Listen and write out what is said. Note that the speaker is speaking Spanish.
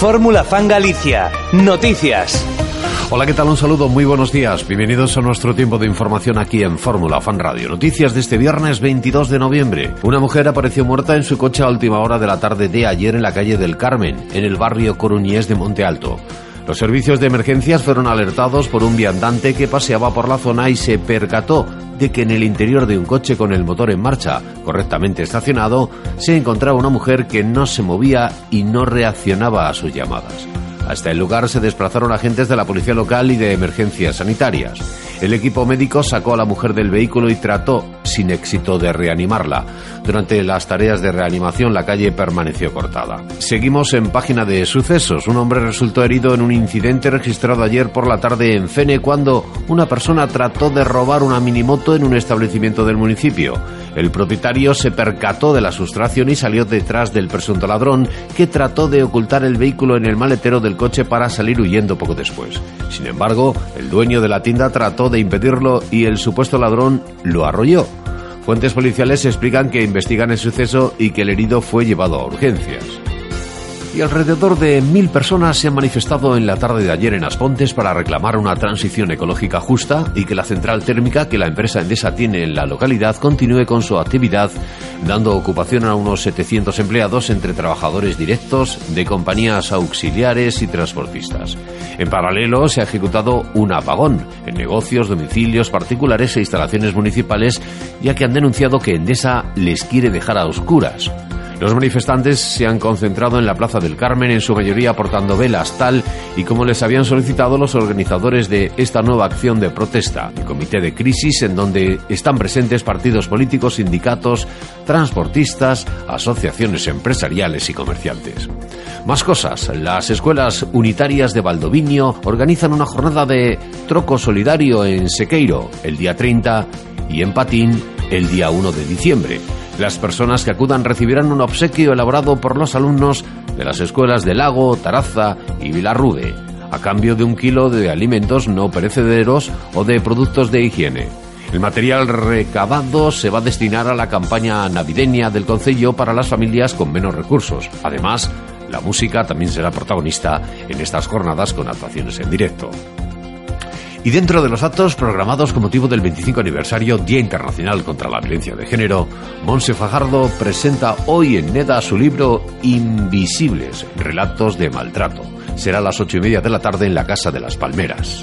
Fórmula Fan Galicia. Noticias. Hola, ¿qué tal? Un saludo, muy buenos días. Bienvenidos a nuestro tiempo de información aquí en Fórmula Fan Radio. Noticias de este viernes 22 de noviembre. Una mujer apareció muerta en su coche a última hora de la tarde de ayer en la calle del Carmen, en el barrio coruñés de Monte Alto. Los servicios de emergencias fueron alertados por un viandante que paseaba por la zona y se percató de que en el interior de un coche con el motor en marcha, correctamente estacionado, se encontraba una mujer que no se movía y no reaccionaba a sus llamadas. Hasta el lugar se desplazaron agentes de la policía local y de emergencias sanitarias. El equipo médico sacó a la mujer del vehículo y trató, sin éxito, de reanimarla. Durante las tareas de reanimación la calle permaneció cortada. Seguimos en página de sucesos. Un hombre resultó herido en un incidente registrado ayer por la tarde en Fene cuando una persona trató de robar una minimoto en un establecimiento del municipio. El propietario se percató de la sustracción y salió detrás del presunto ladrón que trató de ocultar el vehículo en el maletero del coche para salir huyendo poco después. Sin embargo, el dueño de la tienda trató de impedirlo y el supuesto ladrón lo arrolló. Fuentes policiales explican que investigan el suceso y que el herido fue llevado a urgencias. Y alrededor de mil personas se han manifestado en la tarde de ayer en Aspontes para reclamar una transición ecológica justa y que la central térmica que la empresa Endesa tiene en la localidad continúe con su actividad, dando ocupación a unos 700 empleados entre trabajadores directos de compañías auxiliares y transportistas. En paralelo, se ha ejecutado un apagón en negocios, domicilios particulares e instalaciones municipales, ya que han denunciado que Endesa les quiere dejar a oscuras. Los manifestantes se han concentrado en la Plaza del Carmen, en su mayoría portando velas, tal y como les habían solicitado los organizadores de esta nueva acción de protesta, el Comité de Crisis, en donde están presentes partidos políticos, sindicatos, transportistas, asociaciones empresariales y comerciantes. Más cosas, las escuelas unitarias de Valdoviño organizan una jornada de troco solidario en Sequeiro el día 30 y en Patín el día 1 de diciembre. Las personas que acudan recibirán un obsequio elaborado por los alumnos de las escuelas de Lago, Taraza y Vilarrude, a cambio de un kilo de alimentos no perecederos o de productos de higiene. El material recabado se va a destinar a la campaña navideña del Concello para las familias con menos recursos. Además, la música también será protagonista en estas jornadas con actuaciones en directo. Y dentro de los actos programados con motivo del 25 aniversario Día Internacional contra la Violencia de Género, Monse Fajardo presenta hoy en NEDA su libro Invisibles, Relatos de Maltrato. Será a las ocho y media de la tarde en la Casa de las Palmeras.